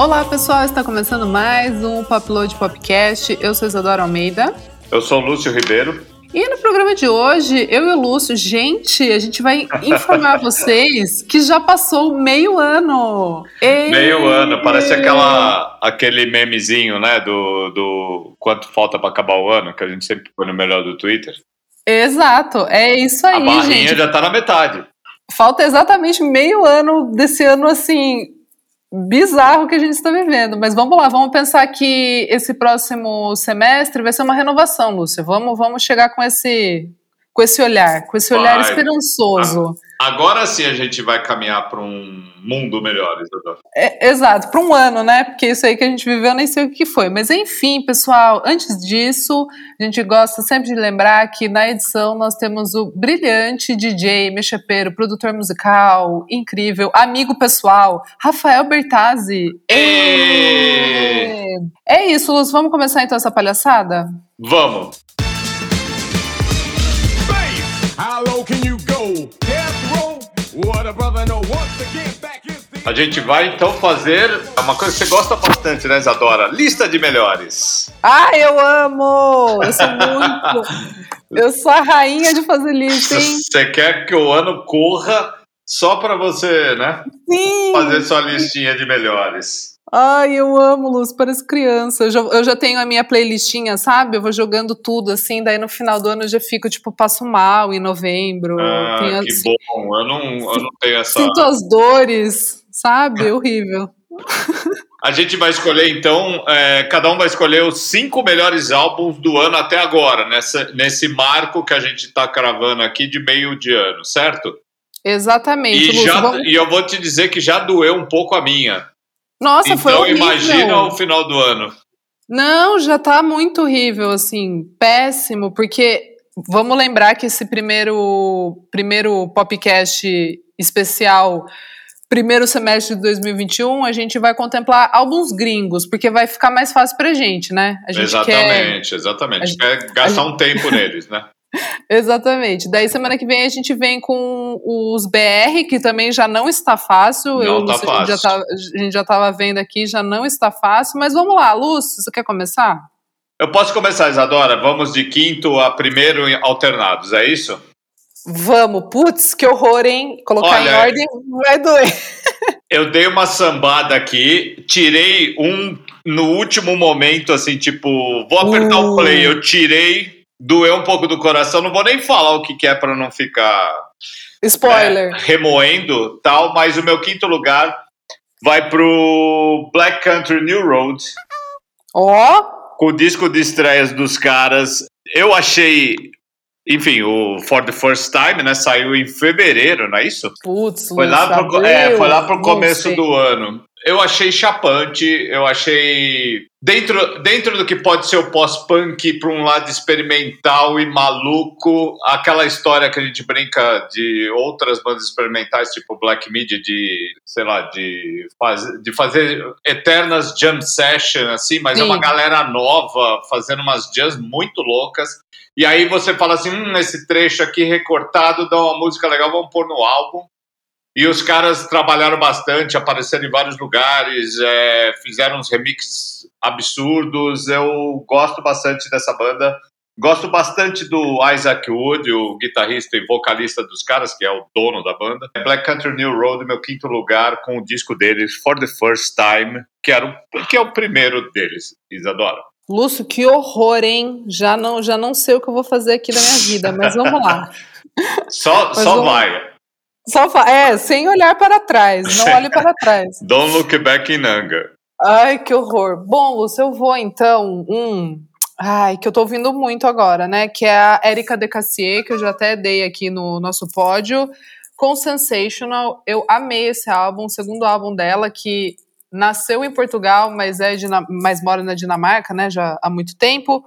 Olá pessoal, está começando mais um Popload Podcast. Eu sou Isadora Almeida. Eu sou o Lúcio Ribeiro. E no programa de hoje, eu e o Lúcio, gente, a gente vai informar vocês que já passou meio ano. Ei! Meio ano, parece aquela, aquele memezinho, né, do, do quanto falta para acabar o ano, que a gente sempre põe no melhor do Twitter. Exato, é isso aí, A barrinha gente. já tá na metade. Falta exatamente meio ano desse ano, assim, bizarro que a gente está vivendo. Mas vamos lá, vamos pensar que esse próximo semestre vai ser uma renovação, Lúcia. Vamos, vamos chegar com esse, com esse olhar, com esse olhar Vai. esperançoso. Agora sim a gente vai caminhar para um mundo melhor, Isadora. É, exato, para um ano, né? Porque isso aí que a gente viveu, nem sei o que foi. Mas enfim, pessoal, antes disso, a gente gosta sempre de lembrar que na edição nós temos o brilhante DJ, mechepeiro, produtor musical, incrível, amigo pessoal, Rafael Bertazzi. É isso, Luz, vamos começar então essa palhaçada? Vamos! A gente vai então fazer uma coisa que você gosta bastante, né, Isadora? Lista de melhores. Ah, eu amo! Eu sou muito. eu sou a rainha de fazer lista, hein? Você quer que o ano corra só para você, né, Sim! fazer sua listinha de melhores. Ai, eu amo, Luz, parece criança. Eu já, eu já tenho a minha playlistinha, sabe? Eu vou jogando tudo assim, daí no final do ano eu já fico, tipo, passo mal em novembro. Ah, tenho, que bom. Eu não, eu não tenho essa. Sinto as dores, sabe? Horrível. A gente vai escolher, então, é, cada um vai escolher os cinco melhores álbuns do ano até agora, nessa, nesse marco que a gente está cravando aqui de meio de ano, certo? Exatamente, E, já, vamos- e eu vou te dizer que já doeu um pouco a minha. Nossa, foi então horrível. imagina o final do ano. Não, já tá muito horrível, assim, péssimo, porque vamos lembrar que esse primeiro, primeiro podcast especial, primeiro semestre de 2021, a gente vai contemplar álbuns gringos, porque vai ficar mais fácil pra gente, né? A gente quer. exatamente, exatamente. a gente- Quer gastar um tempo neles, né? Exatamente. Daí semana que vem a gente vem com os BR, que também já não está fácil. Não Eu, tá já fácil. a gente já estava vendo aqui, já não está fácil. Mas vamos lá, Lúcio, você quer começar? Eu posso começar, Isadora? Vamos de quinto a primeiro alternados, é isso? Vamos, putz, que horror, hein? Colocar Olha, em ordem vai doer. Eu dei uma sambada aqui, tirei um no último momento, assim, tipo, vou apertar o Uh. play, eu tirei, doeu um pouco do coração, não vou nem falar o que, que é para não ficar Spoiler. né, remoendo tal, mas o meu quinto lugar vai pro Black Country New Road, Ó, com o disco de estreias dos caras. Eu achei, enfim, o For the First Time, né, saiu em fevereiro, não é isso? putz, Foi lá, pro, é, foi lá pro começo do ano. Eu achei chapante, eu achei. Dentro, dentro do que pode ser o pós-punk para um lado experimental e maluco, aquela história que a gente brinca de outras bandas experimentais, tipo Black Media, de, sei lá, de, faz, de fazer eternas jam session, assim, mas é Sim. uma galera nova fazendo umas jams muito loucas. E aí você fala assim: hum, esse trecho aqui recortado dá uma música legal, vamos pôr no álbum. E os caras trabalharam bastante, apareceram em vários lugares, é, fizeram uns remixes absurdos. Eu gosto bastante dessa banda. Gosto bastante do Isaac Wood, o guitarrista e vocalista dos caras, que é o dono da banda. Black Country New Road, meu quinto lugar, com o disco deles, For the First Time, que, era o, que é o primeiro deles, Isadora. Lúcio, que horror, hein? Já não, já não sei o que eu vou fazer aqui da minha vida, mas vamos lá. Só, Mas só vamos- vai. Só fa- é, sem olhar para trás, não olhe para trás. Don't look back in anger. Ai, que horror. Bom, Lúcio, eu vou então. Um. Ai, que eu tô ouvindo muito agora, né? Que é a Erika de Cassier, que eu já até dei aqui no nosso pódio. Com Sensational, eu amei esse álbum, o segundo álbum dela, que nasceu em Portugal, mas, é mas mora na Dinamarca, né? Já há muito tempo.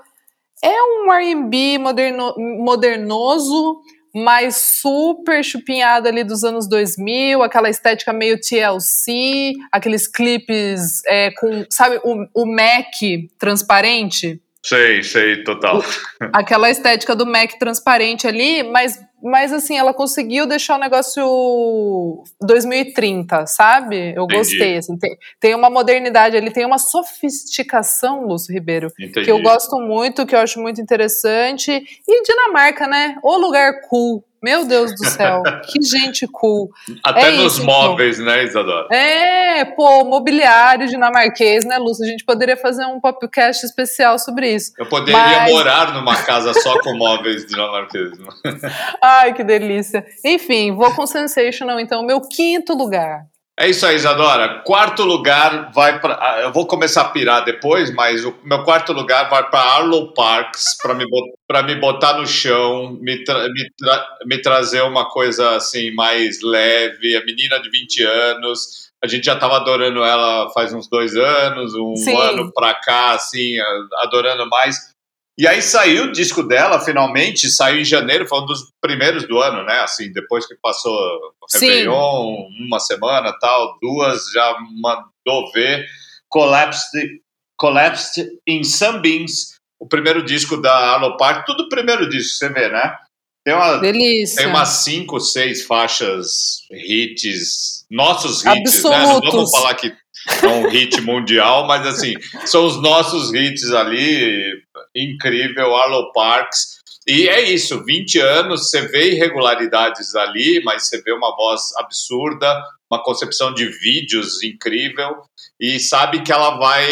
É um RB moderno, modernoso, mas super chupinhado ali dos anos 2000, aquela estética meio TLC, aqueles clipes é, com, sabe, o, o Mac transparente? Sei, sei, total. aquela estética do Mac transparente ali, mas mas assim, ela conseguiu deixar o negócio 2030, sabe? Eu Entendi. gostei, assim, tem, tem uma modernidade ali, tem uma sofisticação, Lúcio Ribeiro, Entendi. que eu gosto muito, que eu acho muito interessante. E Dinamarca, né? O lugar cool. Meu Deus do céu, que gente cool. Até É nos isso, móveis, né, Isadora? É, pô, mobiliário dinamarquês, né, Lúcio? A gente poderia fazer um podcast especial sobre isso. Eu poderia Mas- morar numa casa só com móveis dinamarqueses. Ai, que delícia. Enfim, vou com Sensational, então, meu quinto lugar. É isso aí, Isadora. Quarto lugar vai para. Eu vou começar a pirar depois, mas o meu quarto lugar vai para Arlo Parks para me, bot- me botar no chão, me, tra- me, tra- me trazer uma coisa assim mais leve. A menina de 20 anos. A gente já estava adorando ela faz uns dois anos, um Sim. ano pra cá, assim, adorando mais. E aí saiu o disco dela, finalmente, saiu em janeiro, foi um dos primeiros do ano, né? Assim, depois que passou o Sim. Réveillon, uma semana tal, duas, já mandou ver. Collapsed, Collapsed in Sunbeams, o primeiro disco da Arlo Park, tudo primeiro disco, você vê, né? Tem, uma, Delícia. tem umas cinco, seis faixas, hits, nossos hits, né? Não Absolutos. vamos falar que é um hit mundial, mas assim, são os nossos hits ali, incrível, Arlo Parks. E é isso, 20 anos, você vê irregularidades ali, mas você vê uma voz absurda, uma concepção de vídeos incrível, e sabe que ela vai.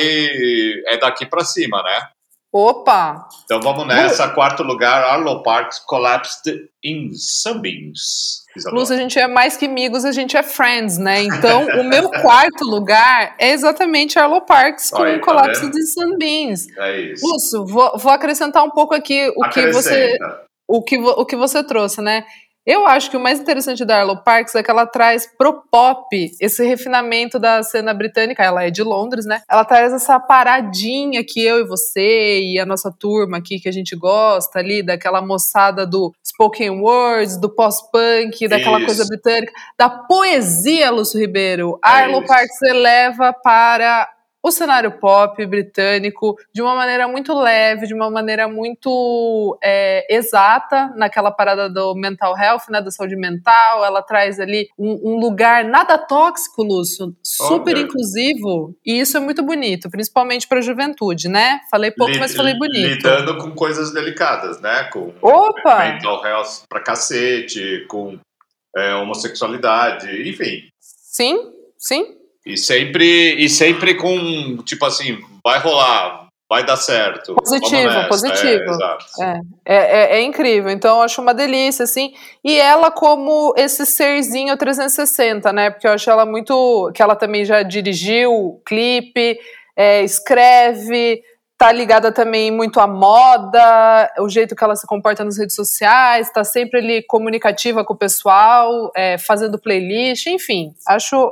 é daqui pra cima, né? Opa! Então vamos nessa, quarto lugar, Arlo Parks Collapsed in Sunbeams. Lúcio, a gente é mais que amigos, a gente é friends, né? Então, o meu quarto lugar é exatamente Arlo Parks com Aí, o tá Colapso vendo? de Sunbeams. É isso. Lúcio, vou, vou acrescentar um pouco aqui o que você Acrescenta. o que, o que você trouxe, né? Eu acho que o mais interessante da Arlo Parks é que ela traz pro pop esse refinamento da cena britânica. Ela é de Londres, né? Ela traz essa paradinha que eu e você e a nossa turma aqui que a gente gosta ali, daquela moçada do spoken words, do pós-punk, daquela Isso. coisa britânica, da poesia, Lúcio Ribeiro. A É Arlo. Parks eleva para o cenário pop britânico de uma maneira muito leve, de uma maneira muito é, exata, naquela parada do mental health, né, da saúde mental. Ela traz ali um, um lugar nada tóxico, Lúcio, super Olha. inclusivo. E isso é muito bonito, principalmente para a juventude, né? Falei pouco, mas falei bonito. Lidando com coisas delicadas, né? Com Opa! mental health pra cacete, com é, homossexualidade, enfim. Sim, sim. E sempre, e sempre com, tipo assim, vai rolar, vai dar certo. Positivo, nessa. positivo. É. É, é, é incrível, então eu acho uma delícia, assim. E ela como esse serzinho 360, né? Porque eu acho ela muito. que ela também já dirigiu clipe, é, escreve, tá ligada também muito à moda, o jeito que ela se comporta nas redes sociais, tá sempre ali comunicativa com o pessoal, é, fazendo playlist, enfim. Acho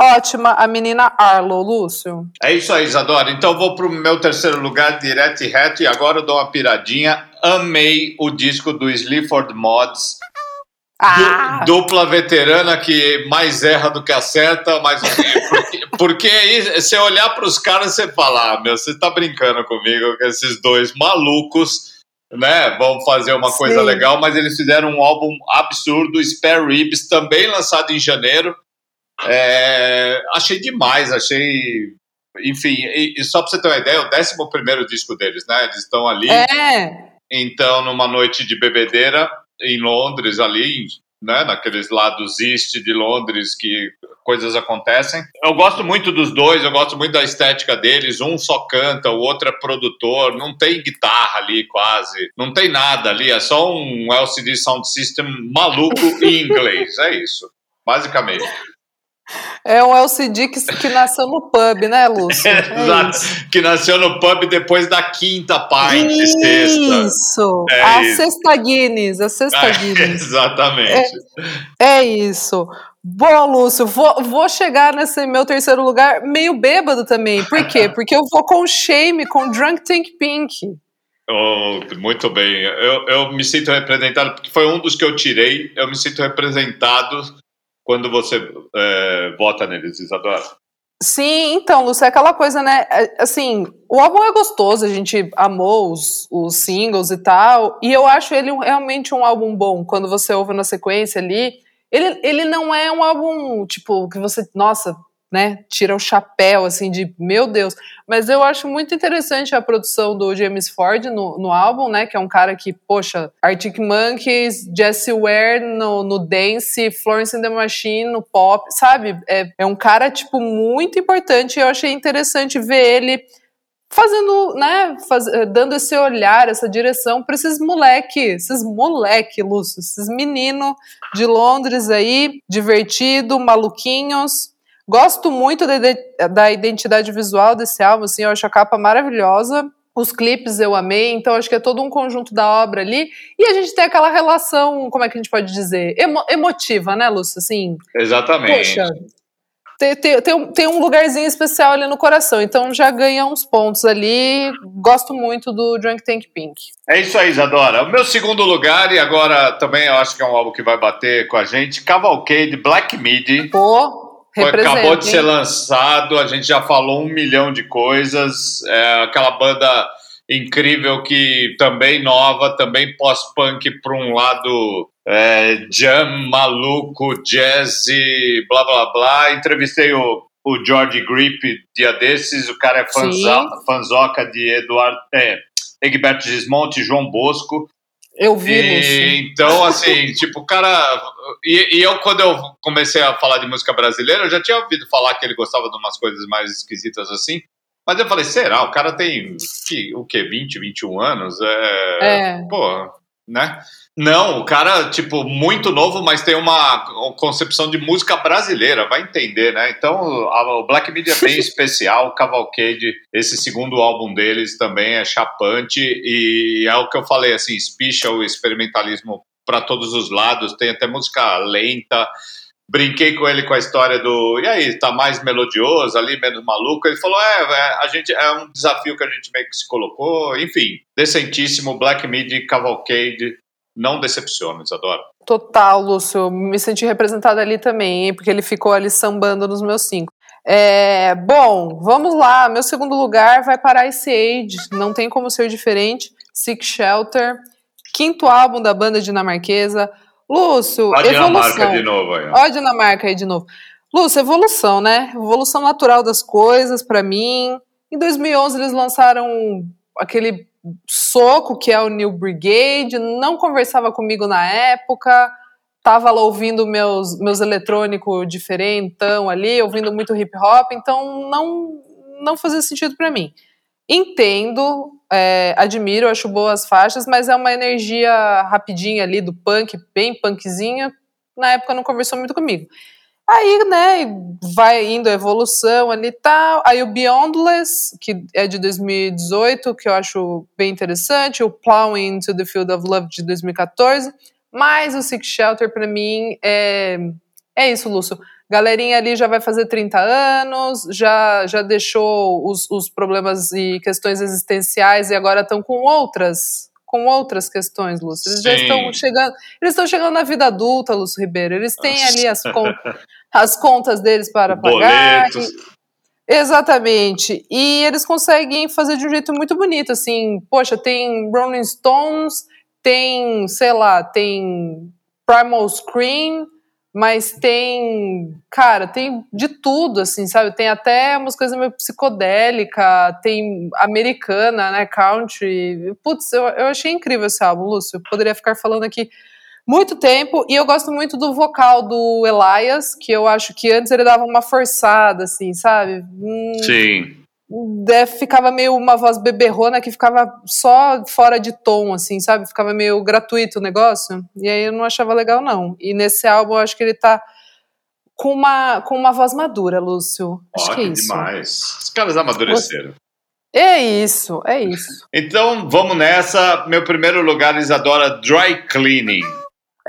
ótima a menina Arlo, Lúcio. É isso aí, Isadora. Então vou pro meu terceiro lugar, direto e reto, e agora eu dou uma piradinha. Amei o disco do Sleaford Mods. Du- Ah! dupla veterana que mais erra do que acerta, mas porque, porque aí, se olhar para os caras, você fala, ah, meu, você tá brincando comigo, que esses dois malucos, né, vão fazer uma coisa Sim. legal, mas eles fizeram um álbum absurdo, Spare Ribs, também lançado em janeiro. É, achei demais, achei. Enfim, e, e só para você ter uma ideia, é o 11 primeiro disco deles, né? Eles estão ali. É, Então, numa noite de bebedeira em Londres, ali, né, naqueles lados east de Londres que coisas acontecem. Eu gosto muito dos dois, eu gosto muito da estética deles. Um só canta, o outro é produtor, não tem guitarra ali quase, não tem nada ali, é só um LCD Sound System maluco em inglês, é isso, basicamente. É um LCD que, que nasceu no pub, né, Lúcio? É Exato. isso. Que nasceu no pub depois da quinta pint, sexta. Isso! É a isso. sexta Guinness, a sexta Ah, Guinness. exatamente. É isso. Bom, Lúcio, vou, vou chegar nesse meu terceiro lugar meio bêbado também. Por quê? Porque eu vou com Shame, com Drunk Tank Pink. Oh, muito bem. Eu, eu me sinto representado, porque foi um dos que eu tirei. Eu me sinto representado quando você é, vota neles, Isadora. Sim, então, Lúcia, é aquela coisa, né? é, Assim, o álbum é gostoso, a gente amou os, os singles e tal, e eu acho ele realmente um álbum bom. Quando você ouve na sequência ali, ele, ele não é um álbum, tipo, que você, nossa, né, tira o chapéu, assim, de meu Deus. Mas eu acho muito interessante a produção do James Ford no, no álbum, né, que é um cara que, poxa, Arctic Monkeys, Jessie Ware no, no dance, Florence and the Machine no pop, sabe? É, é um cara, tipo, muito importante e eu achei interessante ver ele fazendo, né, faz- eh, dando esse olhar, essa direção para esses moleque, esses moleque, Lúcio, esses menino de Londres aí, divertido, maluquinhos. Gosto muito da, da identidade visual desse álbum, assim, eu acho a capa maravilhosa. Os clipes eu amei, então acho que é todo um conjunto da obra ali. E a gente tem aquela relação, como é que a gente pode dizer? Emo- emotiva, né, Lúcio? Assim, Exatamente. Poxa, tem, tem, tem, um- tem um lugarzinho especial ali no coração, então já ganha uns pontos ali. Gosto muito do Drunk Tank Pink. É isso aí, Isadora. O meu segundo lugar, e agora também eu acho que é um álbum que vai bater com a gente, Cavalcade Black Midi. Pô, Acabou de ser hein? lançado, a gente já falou um milhão de coisas. É aquela banda incrível que também nova, também pós-punk para um lado é, jam, maluco, jazz, blá blá blá. Entrevistei o, o George Grip dia desses, o cara é fanza, Sim. fanzoca de Eduardo, é, Egberto Gismonte João Bosco. Eu vi, E, então, assim, tipo, o cara. E, e eu, quando eu comecei a falar de música brasileira, eu já tinha ouvido falar que ele gostava de umas coisas mais esquisitas assim. Mas eu falei, será? O cara tem que, o quê? 20, 21 anos? É. É. Pô, né? Não, o cara, tipo, muito novo, mas tem uma concepção de música brasileira, vai entender, né? Então, a- o Black Media é bem especial, o Cavalcade, esse segundo álbum deles também é chapante, e é o que eu falei, assim, espicha o experimentalismo para todos os lados, tem até música lenta. Brinquei com ele com a história do. E aí, tá mais melodioso ali, menos maluco? Ele falou: é, é, a gente, é um desafio que a gente meio que se colocou. Enfim, decentíssimo, Black Midi, Cavalcade, não decepciona, Isadora. Total, Lúcio. Me senti representada ali também, porque ele ficou ali sambando nos meus cinco. É, bom, vamos lá. Meu segundo lugar vai para Ice Age. Não tem como ser diferente. Sick Shelter. Quinto álbum da banda dinamarquesa. Lúcio, Dinamarca evolução. de novo aí. ó. Ó a Dinamarca aí de novo. Lúcio, evolução, né? Evolução natural das coisas pra mim. Em 2011 eles lançaram aquele soco que é o New Brigade, não conversava comigo na época, tava lá ouvindo meus, meus eletrônicos diferentão ali, ouvindo muito hip hop, então não, não fazia sentido pra mim. Entendo, é, admiro, acho boas faixas, mas é uma energia rapidinha ali do punk, bem punkzinha, na época não conversou muito comigo. Aí, né, vai indo a evolução ali e tal. Aí o Beyondless, que é de 2018, que eu acho bem interessante. O Plowing into the Field of Love de 2014. Mas o Sick Shelter, pra mim, é, é isso, Lúcio. Galerinha ali já vai fazer 30 anos, já, já deixou os, os problemas e questões existenciais e agora estão com outras com outras questões, Lúcio. Eles já Sim. estão chegando, eles estão chegando na vida adulta, Lúcio Ribeiro. Eles têm ali as, as contas deles para pagar. Exatamente. E eles conseguem fazer de um jeito muito bonito, assim. Poxa, tem Rolling Stones, tem, sei lá, tem Primal Scream, mas tem, cara, tem de tudo, assim, sabe? Tem até umas coisas meio psicodélica, tem americana, né, country. Putz, eu, eu achei incrível esse álbum, Lúcio. Eu poderia ficar falando aqui muito tempo, e eu gosto muito do vocal do Elias, que eu acho que antes ele dava uma forçada, assim, sabe? Hum, Sim. ficava meio uma voz beberrona que ficava só fora de tom, assim, sabe? Ficava meio gratuito o negócio. E aí eu não achava legal, não. E nesse álbum eu acho que ele tá com uma, com uma voz madura, Lúcio. Acho que é isso. demais. Os caras amadureceram. É isso, é isso. Então, vamos nessa. Meu primeiro lugar, Isadora, Dry Cleaning.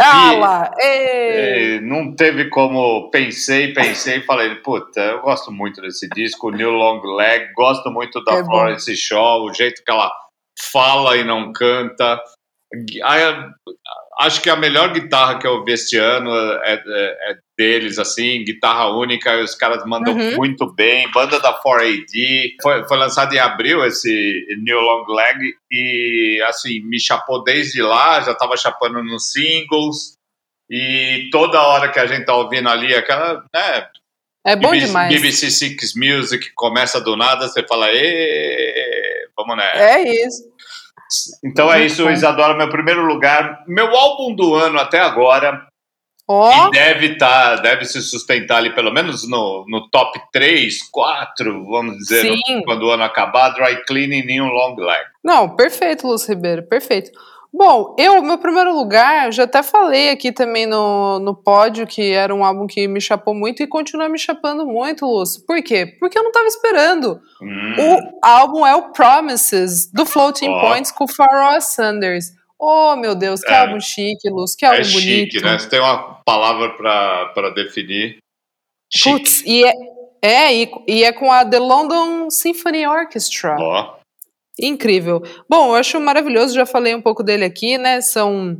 Ah E-. É, não teve como. Pensei, pensei e falei, puta, eu gosto muito desse disco, New Long Leg, gosto muito da É bom. Florence Shaw, o jeito que ela fala e não canta. Acho que a melhor guitarra que eu vi este ano é, é- é deles, assim, guitarra única, os caras mandam Uhum. muito bem. Banda da 4AD, foi, foi lançado em abril esse New Long Leg e, assim, me chapou desde lá, já tava chapando nos singles. E toda hora que a gente tá ouvindo ali, aquela, né, É bom BBC, demais. BBC Six Music começa do nada, você fala, "Ê, vamos nessa. É isso. Então é isso, bom. Isadora, meu primeiro lugar. Meu álbum do ano até agora, Ó, e deve tá, deve se sustentar ali pelo menos no, no top 3, 4, vamos dizer, no- quando o ano acabar, Dry Cleaning e um Long Leg. Não, perfeito, Lúcio Ribeiro, perfeito. Bom, eu, meu primeiro lugar, eu já até falei aqui também no, no pódio que era um álbum que me chapou muito e continua me chapando muito, Lúcio. Por quê? Porque eu não tava esperando. Hum, O álbum é o Promises, do Floating Ó. Points com Pharoah Sanders. Oh, meu Deus, que É. álbum chique, Lúcio, que álbum é chique, bonito. né? Você tem uma palavra para definir. Chique. Putz, e é, é e, e é com a The London Symphony Orchestra. Ó, Incrível. Bom, eu acho maravilhoso, já falei um pouco dele aqui, né? São.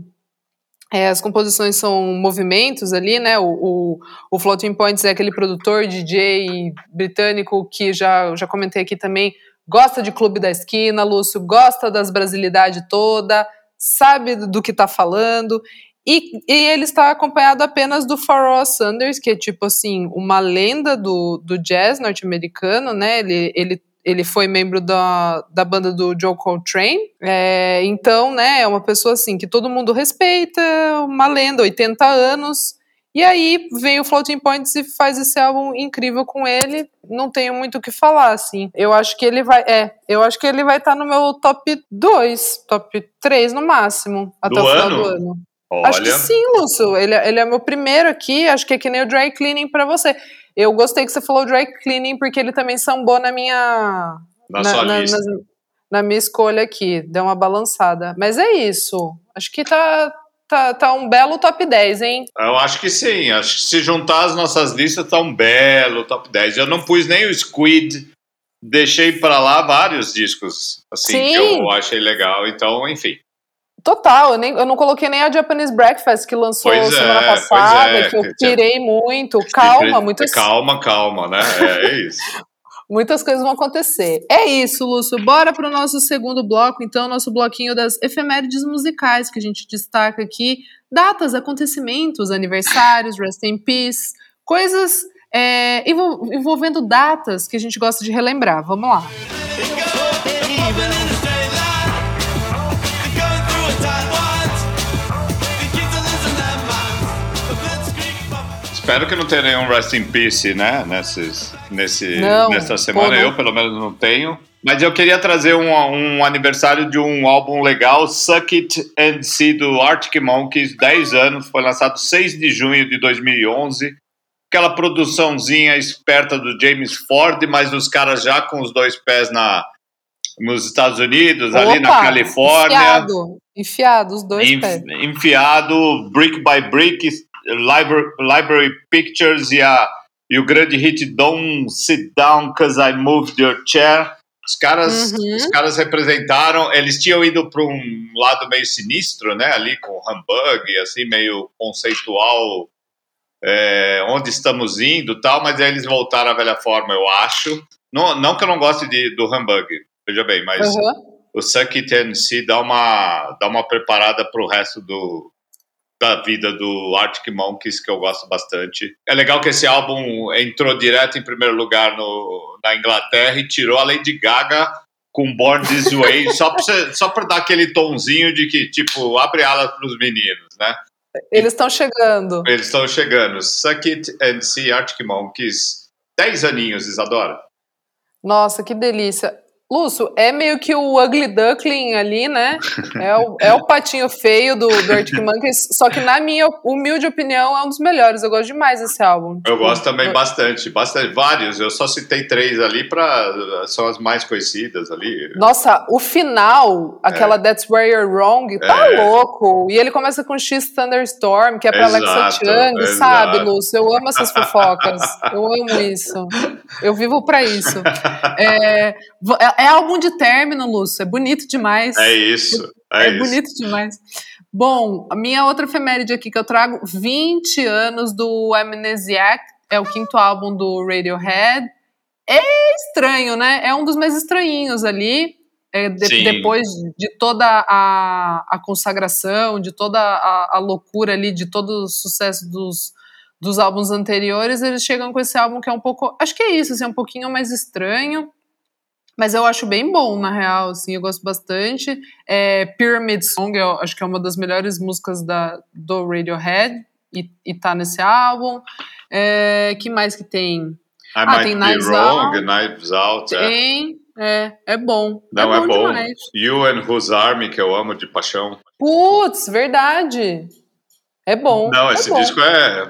é, as composições são movimentos ali, né? O, o, o Floating Points é aquele produtor, DJ britânico que já, já comentei aqui também, gosta de Clube da Esquina, Lúcio, gosta das brasilidade toda, sabe do, que tá falando. E, e ele está acompanhado apenas do Pharoah Sanders, que é tipo assim, uma lenda do, do jazz norte-americano, né? Ele, ele ele foi membro da, da banda do Joe Coltrane. É, então, né, é uma pessoa assim que todo mundo respeita, uma lenda, 80 anos. E aí vem o Floating Points e faz esse álbum incrível com ele. Não tenho muito o que falar, assim. Eu acho que ele vai. É, eu acho que ele vai estar no meu top 2, top 3 no máximo, até Do o final ano? do ano. olha. Acho que sim, Lúcio. Ele, é- ele é meu primeiro aqui. Acho que é que nem o dry cleaning pra você. Eu gostei que você falou dry cleaning porque ele também sambou na minha na, sua lista. nas- na minha escolha aqui. Deu uma balançada. Mas é isso. Acho que tá, tá, tá um belo top 10, hein? Eu acho que sim. Acho que se juntar as nossas listas, tá um belo top 10. Eu não pus nem o Squid, deixei pra lá vários discos, assim, Sim. que eu achei legal. Então, enfim. Total, eu, nem, eu não coloquei nem a Japanese Breakfast que lançou Pois semana é, passada, pois é, que eu tinha- pirei muito. Calma, muitas, Calma, calma, né? É, é isso. muitas coisas vão acontecer. É isso, Lúcio. Bora pro nosso segundo bloco, então, nosso bloquinho das efemérides musicais que a gente destaca aqui. Datas, acontecimentos, aniversários, rest in peace, coisas é, envol- envolvendo datas que a gente gosta de relembrar. Vamos lá. Espero que não tenha nenhum Rest in Peace, né? Nesses, nesse, Não, nessa semana, pô, eu pelo menos não tenho. Mas eu queria trazer um, um aniversário de um álbum legal, Suck It and See, do Arctic Monkeys, 10 anos, foi lançado 6 de junho de 2011. Aquela produçãozinha esperta do James Ford, mas os caras já com os dois pés na, nos Estados Unidos, ali na Opa, Califórnia Enfiado, enfiado, os dois enf- pés. enfiado brick by brick, library, library pictures e, a, e o grande hit Don't Sit Down Cause I Moved Your Chair. Os caras, Uhum. os caras representaram, eles tinham ido para um lado meio sinistro, né? Ali com Humbug, assim, meio conceitual, é, onde estamos indo tal, mas aí eles voltaram à velha forma, eu acho. Não, não que eu não goste de, do Humbug, veja bem, mas Aham. o Suck It and See dá uma, dá uma preparada pro resto do, da vida do Arctic Monkeys, que eu gosto bastante. É legal que esse álbum entrou direto em primeiro lugar no, na Inglaterra e tirou a Lady Gaga com Born This Way, só pra, você- só pra dar aquele tonzinho de que, tipo, abre alas pros meninos, né? Eles estão chegando. Eles estão chegando. Suck It and See Arctic Monkeys. 10 aninhos, Isadora. Nossa, que delícia. Lúcio, é meio que o Ugly Duckling ali, né? É o, é o patinho feio do, do Arctic Monkeys, só que na minha humilde opinião é um dos melhores. Eu gosto demais desse álbum. Eu gosto também bastante, bastante. Vários, eu só citei três ali para são as mais conhecidas ali. Nossa, o final, aquela That's Where You're Wrong, tá É. louco. E ele começa com X Thunderstorm, que é pra Alexa Exato, Chung, exato. sabe, Lúcio? Eu amo essas fofocas. Eu amo isso. Eu vivo para isso. É, é, álbum de término, Lúcio. É bonito demais. É isso. É, é isso. bonito demais. Bom, a minha outra efeméride aqui que eu trago, 20 anos do Amnesiac, é o quinto álbum do Radiohead. É estranho, né? É um dos mais estranhinhos ali. É, de, depois de toda a, a consagração, de toda a, a, loucura ali, de todo o sucesso dos, dos álbuns anteriores, eles chegam com esse álbum que é um pouco. Acho que é isso, assim, é um pouquinho mais estranho. Mas eu acho bem bom, na real, assim, eu gosto bastante. É, Pyramid Song, eu acho que é uma das melhores músicas da, do Radiohead, e, e tá nesse álbum. É, que mais que tem? I ah, tem Knives Wrong, Out. Knives Out. É. Tem, é, é bom. Não, é bom. É bom. Demais. You and Whose Army, que eu amo de paixão. Putz, verdade. É bom. Não, é esse bom. disco é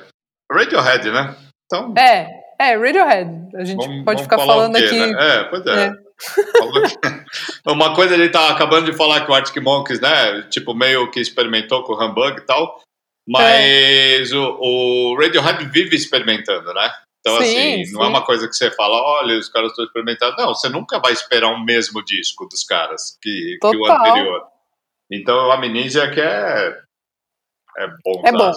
Radiohead, né? Então... É, é, Radiohead. A gente vamos, pode ficar falando quê, aqui. Né? É, pois é. Uma coisa ele tá acabando de falar que o Arctic Monkeys, né? Tipo, meio que experimentou com o Humbug e tal. Mas é. o, o Radiohead vive experimentando, né? Então, sim, assim, sim. não é uma coisa que você fala, olha, os caras estão experimentando. Não, você nunca vai esperar o mesmo disco dos caras que, que o anterior. Então, o Amnesia que é, é bom. É bom.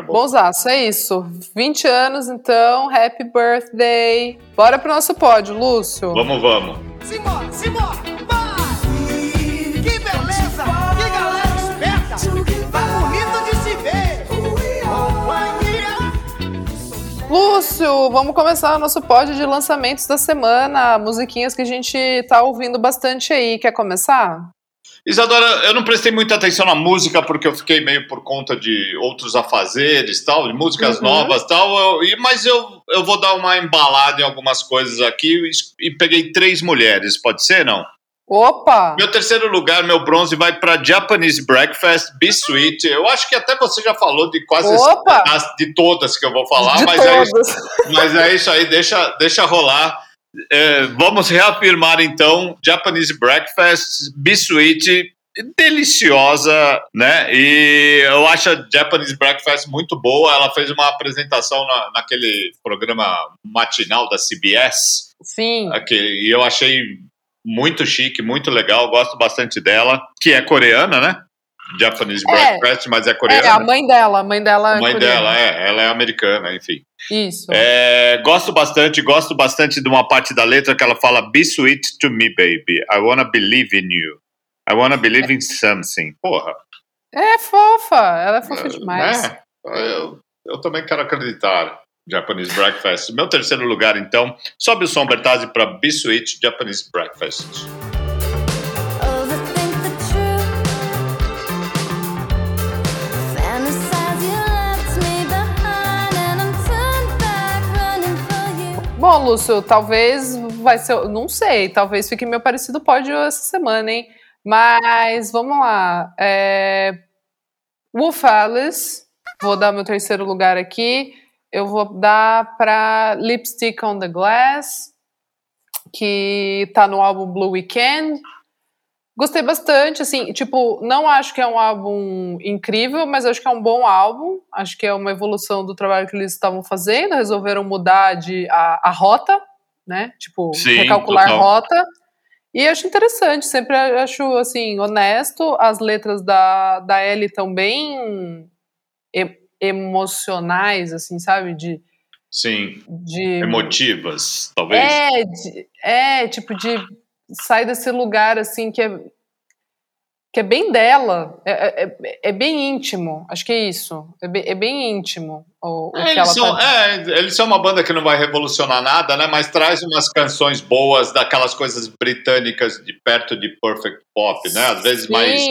É bom. Bonsaço, é isso. 20 anos, então, happy birthday. Bora pro nosso pódio, Lúcio. Vamos, vamos. Simbora, simbora, vai! Que beleza! Que galera esperta! Tá bonito de se ver! Lúcio, vamos começar o nosso pódio de lançamentos da semana. Musiquinhas que a gente tá ouvindo bastante aí. Quer começar? Isadora, eu não prestei muita atenção na música porque eu fiquei meio por conta de outros afazeres, tal, de músicas uhum. novas, tal. Eu, mas eu, eu vou dar uma embalada em algumas coisas aqui e, e peguei três mulheres, pode ser, não? Opa! Meu terceiro lugar, meu bronze, vai para Japanese Breakfast, Be Sweet. Eu acho que até você já falou de quase as, de todas que eu vou falar, de mas é, isso, mas é isso aí, deixa, deixa rolar. É, vamos reafirmar então Japanese Breakfast, Bisuit, deliciosa, né? E eu acho a Japanese Breakfast muito boa. Ela fez uma apresentação na, naquele programa matinal da CBS. Sim. Aquele, e eu achei muito chique, muito legal. Gosto bastante dela, que é coreana, né? Japanese é, Breakfast, mas é coreana. É, a mãe dela, a mãe dela é A mãe coreana. dela, é, ela é americana, enfim. Isso. É, gosto bastante, gosto bastante de uma parte da letra que ela fala Be sweet to me, baby. I wanna believe in you. I wanna believe in something. Porra. É fofa, ela é fofa é, demais. É, eu, eu também quero acreditar. Japanese Breakfast. Meu terceiro lugar, então, sobe o som Bertazzi para Be Sweet Japanese Breakfast. Bom, Lúcio, talvez vai ser, não sei, talvez fique meu parecido pódio essa semana, hein? Mas vamos lá. É... Wolf Alice, vou dar meu terceiro lugar aqui. Eu vou dar para Lipstick on the Glass, que tá no álbum Blue Weekend. Gostei bastante, assim, tipo, não acho que é um álbum incrível, mas acho que é um bom álbum. Acho que é uma evolução do trabalho que eles estavam fazendo. Resolveram mudar de, a, a rota, né? Tipo, Sim, recalcular total. rota. E acho interessante, sempre acho, assim, honesto. As letras da, da Ellie estão bem emocionais, assim, sabe? De, Sim. De, Emotivas, talvez. É, de, é, tipo, de sai desse lugar assim que é que é bem dela, é, é, é, é bem íntimo, acho que é isso, é bem, é bem íntimo o, o é, eles, são, tá... é, eles são uma banda que não vai revolucionar nada, né, mas traz umas canções boas, daquelas coisas britânicas de perto de perfect pop, né, às vezes sim, mais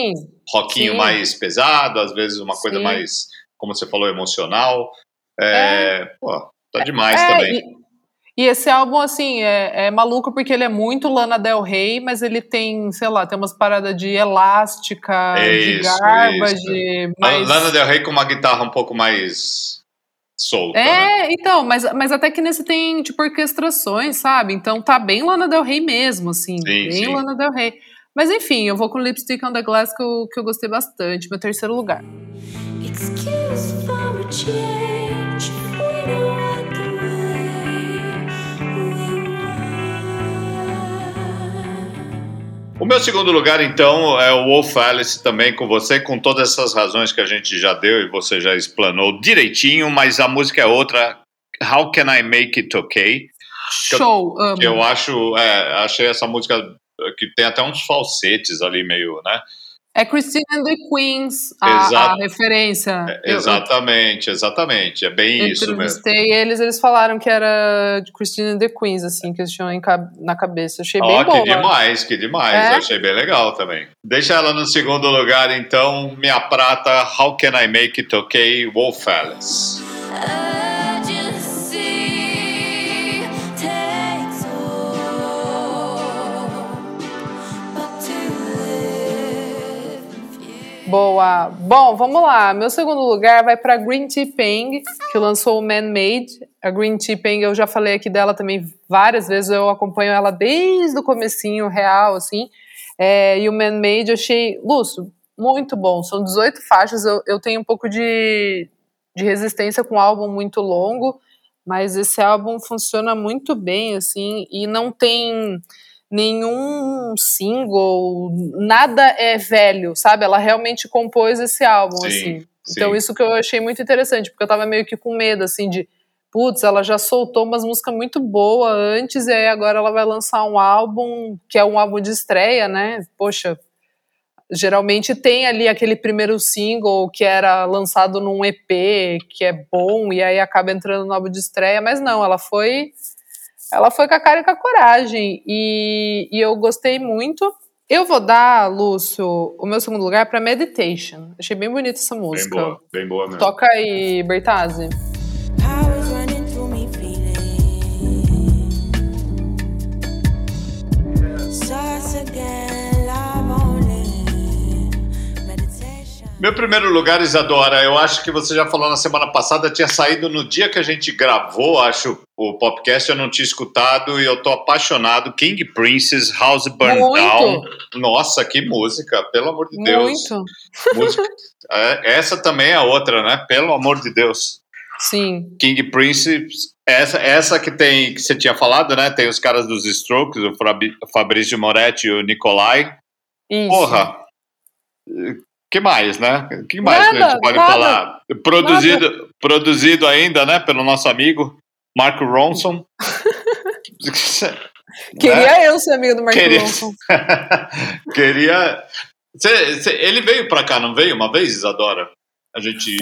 rockinho sim. mais pesado, às vezes uma coisa sim. mais, como você falou, emocional, é, é. pô, tá demais também. E esse álbum, assim, é, é, maluco porque ele é muito Lana Del Rey, mas ele tem, sei lá, tem umas paradas de elástica, de garba, isso. de. Mais... Lana Del Rey com uma guitarra um pouco mais solta. É, né? então, mas, mas até que nesse tem, tipo, orquestrações, sabe? Então tá bem Lana Del Rey mesmo, assim. Sim, bem sim. Lana Del Rey. Mas enfim, eu vou com Lipstick on the Glass que eu, que eu gostei bastante, meu terceiro lugar. Excuse for a change, O meu segundo lugar, então, é o Wolf Alice também com você, com todas essas razões que a gente já deu e você já explanou direitinho, mas a música é outra. How Can I Make It Okay? Show, amo. Que eu acho, é, achei essa música que tem até uns falsetes ali meio, né? É Christine and the Queens, a, a referência. É, Eu- exatamente, exatamente. É bem Eu isso mesmo. entrevistei eles, eles falaram que era de Christine and the Queens, assim, que eles tinham em na cabeça. Achei bem Ó, boa. que demais, que demais. É? Achei bem legal também. Deixa ela no segundo lugar, então. Minha prata, How Can I Make It Okay? Wolf Alice. Boa. Bom, vamos lá. Meu segundo lugar vai para Green Tea Peng, que lançou o Man Made. A Green Tea Peng, eu já falei aqui dela também várias vezes. Eu acompanho ela desde o comecinho, real, assim. É, e o Man Made eu achei, Lúcio, muito bom. São 18 faixas. Eu, eu tenho um pouco de, de resistência com um álbum muito longo, mas esse álbum funciona muito bem, assim, e não tem nenhum single, nada é velho, sabe? Ela realmente compôs esse álbum, Sim, assim. sim. Então isso que eu achei muito interessante, porque eu tava meio que com medo, assim, de putz, ela já soltou umas músicas muito boas antes, e aí agora ela vai lançar um álbum, que é um álbum de estreia, né? Poxa, geralmente tem ali aquele primeiro single que era lançado num EP, que é bom, e aí acaba entrando no álbum de estreia, mas não, ela foi ela foi com a cara e com a coragem, e, e eu gostei muito. Eu vou dar, Lúcio, o meu segundo lugar para Meditation. Achei bem bonita essa Bem música. boa, bem boa mesmo. Toca aí, Bertazzi. Meu primeiro lugar, Isadora, eu acho que você já falou na semana passada, tinha saído no dia que a gente gravou, acho, o podcast, eu não tinha escutado e eu tô apaixonado. King Princess, House Burn Muito. Down. Nossa, que música, pelo amor de Deus. Muito. É, essa também é outra, né? Pelo amor de Deus. Sim. King Princess, essa, essa que tem, que você tinha falado, né? Tem os caras dos Strokes, o Fabrício Moretti e o Nicolai. Isso. Porra! Que mais, né? que mais que a Nada, gente pode nada. falar? Produzido, produzido ainda, né, pelo nosso amigo Marco Ronson. Queria eu ser amiga do Mark Né? Queria- Ronson. Queria. Cê- cê- ele veio pra cá, não veio uma vez, Isadora? A gente.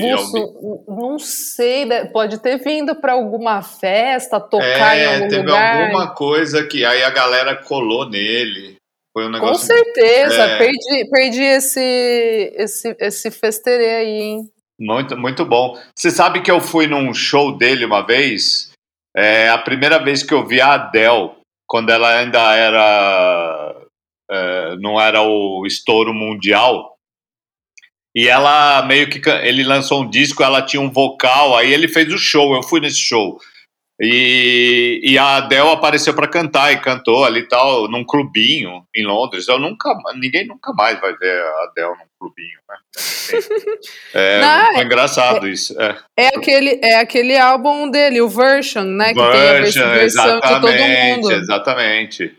Não sei, né, pode ter vindo para alguma festa, tocar em É, algum teve lugar. alguma coisa que aí a galera colou nele. Foi um Com negócio. certeza, É. perdi, perdi esse, esse, esse festerê aí, hein? Muito, muito bom. Você sabe que eu fui num show dele uma vez? É a primeira vez que eu vi a Adele, quando ela ainda era. é, não era o estouro mundial. E ela meio que. Ele lançou um disco, ela tinha um vocal, aí ele fez o show, eu fui nesse show. E, e a Adele apareceu para cantar e cantou ali e tal, num clubinho em Londres. Eu nunca, ninguém nunca mais vai ver a Adele num clubinho, né? É, Não, foi engraçado isso. É. É aquele, é aquele álbum dele, o Version, né? Que tem a vers- Version, versão de todo exatamente, mundo. exatamente.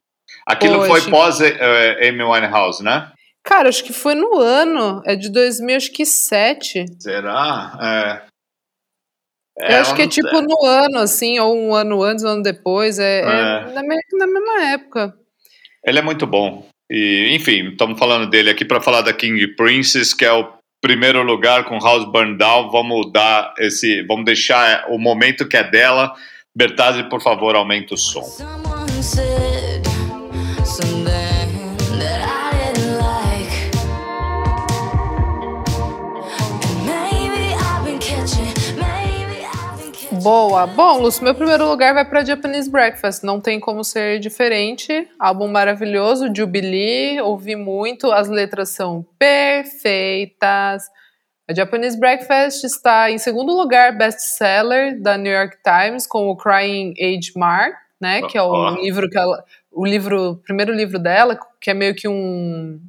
Aquilo Poxa. foi pós eh, Amy Winehouse, né? Cara, acho que foi no ano, é de 2007. Será? É. Eu acho que é tipo no ano, assim, ou um ano antes, um ano depois. É, é É. na, me- na mesma época. Ele é muito bom. E, enfim, estamos falando dele aqui para falar da King Princess, que é o primeiro lugar com House Burn Down. Vamos dar esse, vamos deixar o momento que é dela. Bertazzi, por favor, aumenta o som. Someone Boa. Bom, Lúcio, meu primeiro lugar vai para Japanese Breakfast. Não tem como ser diferente. Álbum maravilhoso, Jubilee. Ouvi muito. As letras são perfeitas. A Japanese Breakfast está em segundo lugar, best-seller da New York Times, com o Crying Age Mark, né? Que é o livro que ela, o livro, o primeiro livro dela, que é meio que um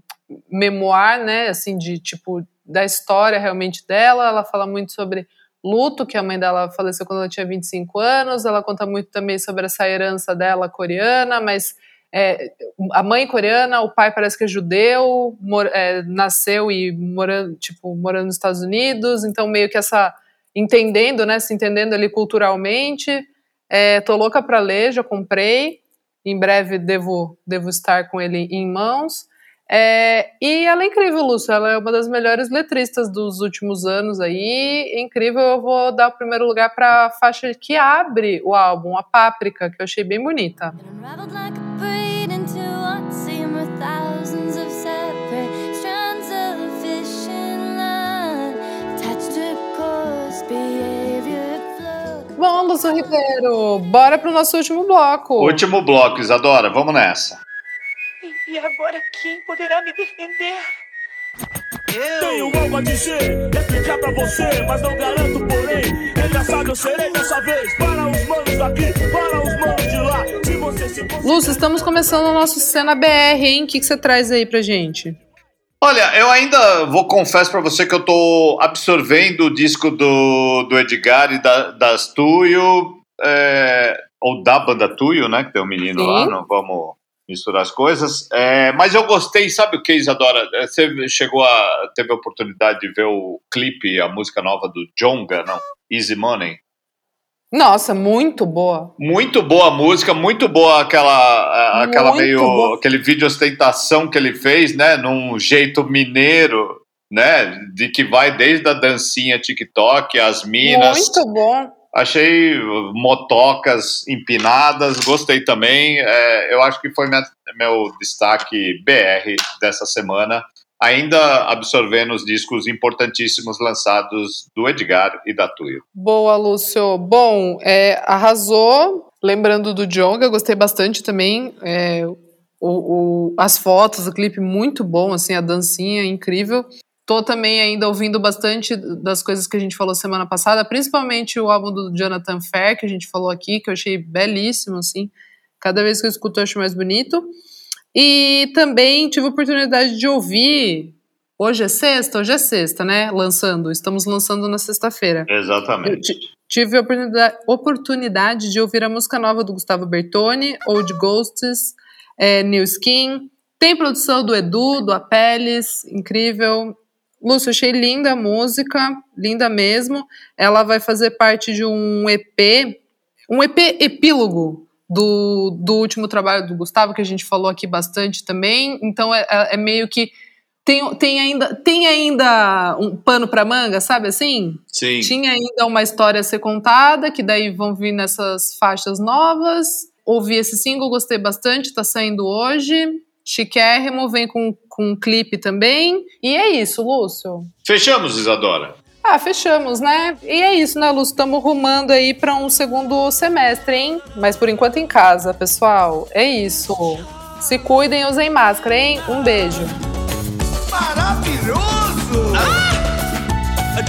memoir, né? Assim, de tipo da história realmente dela. Ela fala muito sobre luto, que a mãe dela faleceu quando ela tinha 25 anos. Ela conta muito também sobre essa herança dela coreana, mas é, a mãe coreana, o pai parece que é judeu, mor- é, nasceu e morando, tipo, morando nos Estados Unidos, então meio que essa entendendo, né, se entendendo ali culturalmente. É, tô louca para ler, já comprei. Em breve devo devo estar com ele em mãos. É, e ela é incrível, Lúcia. Ela é uma das melhores letristas dos últimos anos aí. Incrível. Eu vou dar o primeiro lugar para a faixa que abre o álbum, a Páprica, que eu achei bem bonita. Bom, Lúcia Ribeiro, bora pro nosso último bloco. Último bloco, Isadora, vamos nessa. E agora quem poderá me defender? Tenho algo a dizer, explicar pra você, mas não garanto, porém. Engraçado eu serei dessa vez. Para os manos daqui, para os manos de lá. Se você se Lúcia, estamos começando o nosso Cena BR, hein? O que, que você traz aí pra gente? Olha, eu ainda vou confesso pra você que eu tô absorvendo o disco do, do Edgar e da, das Tuyo, é, ou da banda Tuyo, né? Que tem um menino Sim. lá, não vamos misturar as coisas. É, mas eu gostei, sabe o que, Isadora? É, Você chegou a. teve a oportunidade de ver o clipe, a música nova do Jonga, não? Easy Money. Nossa, muito boa. Muito boa a música, muito boa aquela, aquela Muito meio boa. aquele vídeo ostentação que ele fez, né, num jeito mineiro, né, de que vai desde a dancinha TikTok, as minas. Muito bom. Achei uh, motocas empinadas, gostei também. É, eu acho que foi minha- meu destaque BR dessa semana. Ainda absorvendo os discos importantíssimos lançados do Edgar e da Tuyo. Boa, Lúcio. Bom, é, arrasou. Lembrando do Jonga, gostei bastante também. É, o, o- as fotos, o clipe muito bom, assim, a dancinha incrível. Tô também ainda ouvindo bastante das coisas que a gente falou semana passada, principalmente o álbum do Jonathan Fair, que a gente falou aqui, que eu achei belíssimo, assim. Cada vez que eu escuto eu acho mais bonito. E também tive a oportunidade de ouvir. Hoje é sexta? Hoje é sexta, né? Lançando. Estamos lançando na sexta-feira. Exatamente. ti- tive a oportunidade, oportunidade de ouvir a música nova do Gustavo Bertoni, Old Ghosts, é, New Skin. Tem produção do Edu, do Apeles, incrível. Lúcio, achei linda a música, linda mesmo. Ela vai fazer parte de um EP, um EP epílogo do, do último trabalho do Gustavo, que a gente falou aqui bastante também. Então é, é- é meio que. Tem, tem, ainda, tem ainda um pano pra manga, sabe assim? Sim. Tinha ainda uma história a ser contada, que daí vão vir nessas faixas novas. Ouvi esse single, gostei bastante, tá saindo hoje. Chiquérrimo, vem com, com um clipe também. E é isso, Lúcio. Fechamos, Isadora. Ah, fechamos, né? E é isso, né, Lúcio? Estamos rumando aí para um segundo semestre, hein? Mas por enquanto em casa, pessoal. É isso. Se cuidem, usem máscara, hein? Um beijo. Maravilhoso! A